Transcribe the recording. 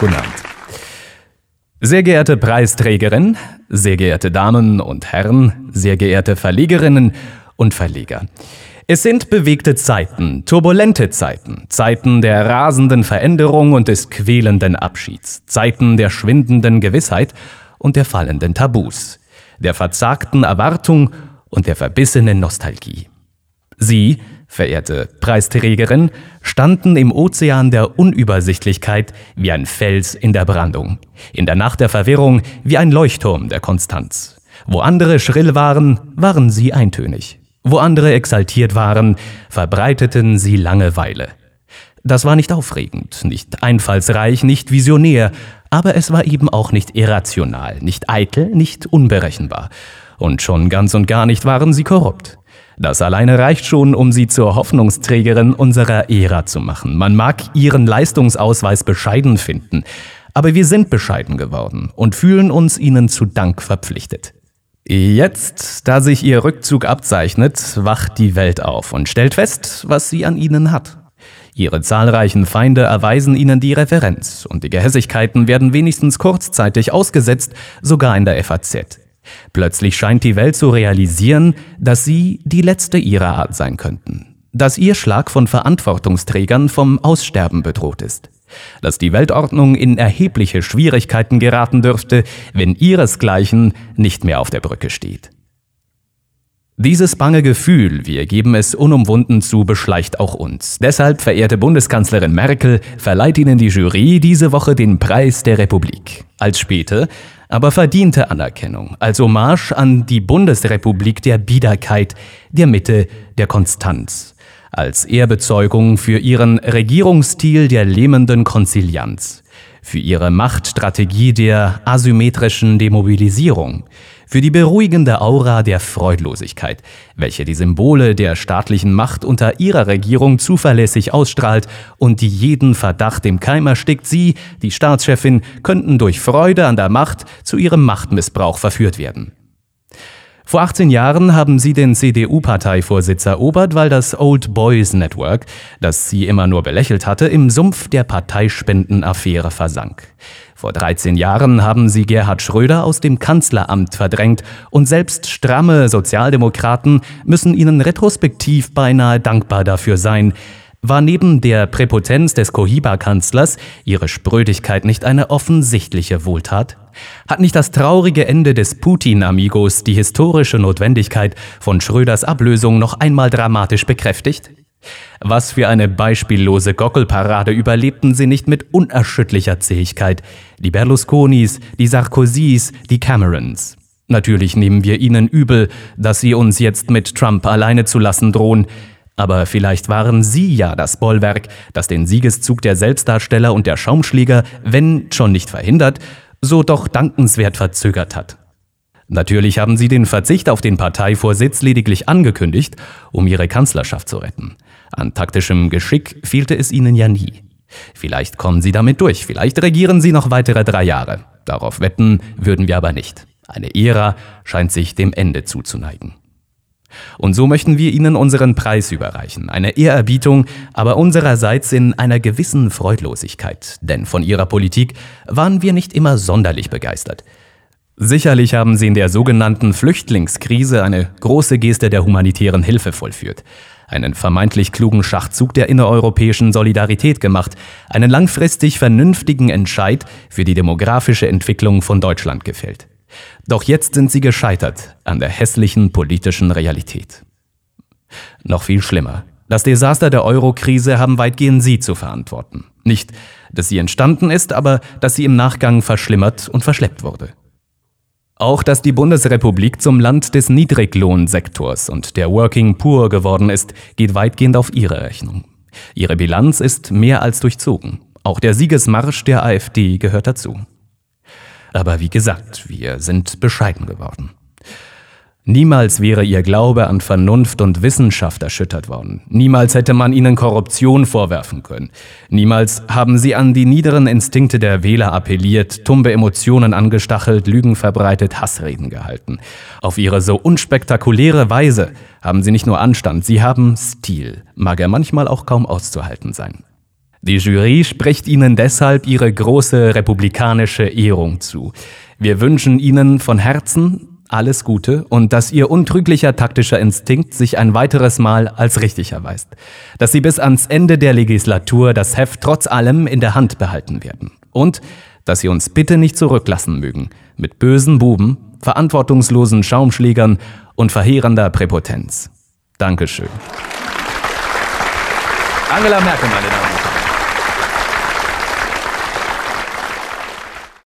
Guten Abend. Sehr geehrte Preisträgerin, sehr geehrte Damen und Herren, sehr geehrte Verlegerinnen und Verleger. Es sind bewegte Zeiten, turbulente Zeiten, Zeiten der rasenden Veränderung und des quälenden Abschieds, Zeiten der schwindenden Gewissheit und der fallenden Tabus, der verzagten Erwartung und der verbissenen Nostalgie. Sie, verehrte Preisträgerin, standen im Ozean der Unübersichtlichkeit wie ein Fels in der Brandung, in der Nacht der Verwirrung wie ein Leuchtturm der Konstanz. Wo andere schrill waren, waren sie eintönig. Wo andere exaltiert waren, verbreiteten sie Langeweile. Das war nicht aufregend, nicht einfallsreich, nicht visionär, aber es war eben auch nicht irrational, nicht eitel, nicht unberechenbar. Und schon ganz und gar nicht waren sie korrupt. Das alleine reicht schon, um sie zur Hoffnungsträgerin unserer Ära zu machen. Man mag ihren Leistungsausweis bescheiden finden, aber wir sind bescheiden geworden und fühlen uns ihnen zu Dank verpflichtet. Jetzt, da sich ihr Rückzug abzeichnet, wacht die Welt auf und stellt fest, was sie an ihnen hat. Ihre zahlreichen Feinde erweisen ihnen die Referenz und die Gehässigkeiten werden wenigstens kurzzeitig ausgesetzt, sogar in der FAZ. Plötzlich scheint die Welt zu realisieren, dass sie die letzte ihrer Art sein könnten, dass ihr Schlag von Verantwortungsträgern vom Aussterben bedroht ist, dass die Weltordnung in erhebliche Schwierigkeiten geraten dürfte, wenn ihresgleichen nicht mehr auf der Brücke steht. Dieses bange Gefühl, wir geben es unumwunden zu, beschleicht auch uns. Deshalb, verehrte Bundeskanzlerin Merkel, verleiht Ihnen die Jury diese Woche den Preis der Republik. Als späte, aber verdiente Anerkennung, als Hommage an die Bundesrepublik der Biederkeit, der Mitte, der Konstanz, als Ehrbezeugung für ihren Regierungsstil der lähmenden Konzilianz, für ihre Machtstrategie der asymmetrischen Demobilisierung, für die beruhigende Aura der Freudlosigkeit, welche die Symbole der staatlichen Macht unter ihrer Regierung zuverlässig ausstrahlt und die jeden Verdacht im Keim erstickt, sie, die Staatschefin, könnten durch Freude an der Macht zu ihrem Machtmissbrauch verführt werden. Vor 18 Jahren haben sie den CDU-Parteivorsitz erobert, weil das Old Boys Network, das sie immer nur belächelt hatte, im Sumpf der Parteispendenaffäre versank. Vor 13 Jahren haben sie Gerhard Schröder aus dem Kanzleramt verdrängt und selbst stramme Sozialdemokraten müssen ihnen retrospektiv beinahe dankbar dafür sein, war neben der Präpotenz des Cohiba-Kanzlers ihre Sprödigkeit nicht eine offensichtliche Wohltat? Hat nicht das traurige Ende des Putin-Amigos die historische Notwendigkeit von Schröders Ablösung noch einmal dramatisch bekräftigt? Was für eine beispiellose Gockelparade überlebten sie nicht mit unerschütterlicher Zähigkeit, die Berlusconis, die Sarkozys, die Camerons. Natürlich nehmen wir ihnen übel, dass sie uns jetzt mit Trump alleine zu lassen drohen, aber vielleicht waren Sie ja das Bollwerk, das den Siegeszug der Selbstdarsteller und der Schaumschläger, wenn schon nicht verhindert, so doch dankenswert verzögert hat. Natürlich haben Sie den Verzicht auf den Parteivorsitz lediglich angekündigt, um Ihre Kanzlerschaft zu retten. An taktischem Geschick fehlte es Ihnen ja nie. Vielleicht kommen Sie damit durch, vielleicht regieren Sie noch weitere drei Jahre. Darauf wetten würden wir aber nicht. Eine Ära scheint sich dem Ende zuzuneigen. Und so möchten wir Ihnen unseren Preis überreichen, eine Ehrerbietung, aber unsererseits in einer gewissen Freudlosigkeit, denn von Ihrer Politik waren wir nicht immer sonderlich begeistert. Sicherlich haben Sie in der sogenannten Flüchtlingskrise eine große Geste der humanitären Hilfe vollführt, einen vermeintlich klugen Schachzug der innereuropäischen Solidarität gemacht, einen langfristig vernünftigen Entscheid für die demografische Entwicklung von Deutschland gefällt. Doch jetzt sind sie gescheitert an der hässlichen politischen Realität. Noch viel schlimmer. Das Desaster der Euro-Krise haben weitgehend Sie zu verantworten. Nicht, dass sie entstanden ist, aber dass sie im Nachgang verschlimmert und verschleppt wurde. Auch dass die Bundesrepublik zum Land des Niedriglohnsektors und der Working Poor geworden ist, geht weitgehend auf ihre Rechnung. Ihre Bilanz ist mehr als durchzogen. Auch der Siegesmarsch der AfD gehört dazu. Aber wie gesagt, wir sind bescheiden geworden. Niemals wäre ihr Glaube an Vernunft und Wissenschaft erschüttert worden. Niemals hätte man ihnen Korruption vorwerfen können. Niemals haben sie an die niederen Instinkte der Wähler appelliert, tumbe Emotionen angestachelt, Lügen verbreitet, Hassreden gehalten. Auf ihre so unspektakuläre Weise haben sie nicht nur Anstand, sie haben Stil, mag er manchmal auch kaum auszuhalten sein. Die Jury spricht Ihnen deshalb ihre große republikanische Ehrung zu. Wir wünschen Ihnen von Herzen alles Gute und dass Ihr untrüglicher taktischer Instinkt sich ein weiteres Mal als richtig erweist. Dass Sie bis ans Ende der Legislatur das Heft trotz allem in der Hand behalten werden. Und dass Sie uns bitte nicht zurücklassen mögen mit bösen Buben, verantwortungslosen Schaumschlägern und verheerender Präpotenz. Dankeschön. Angela Merkel, meine Damen und Herren.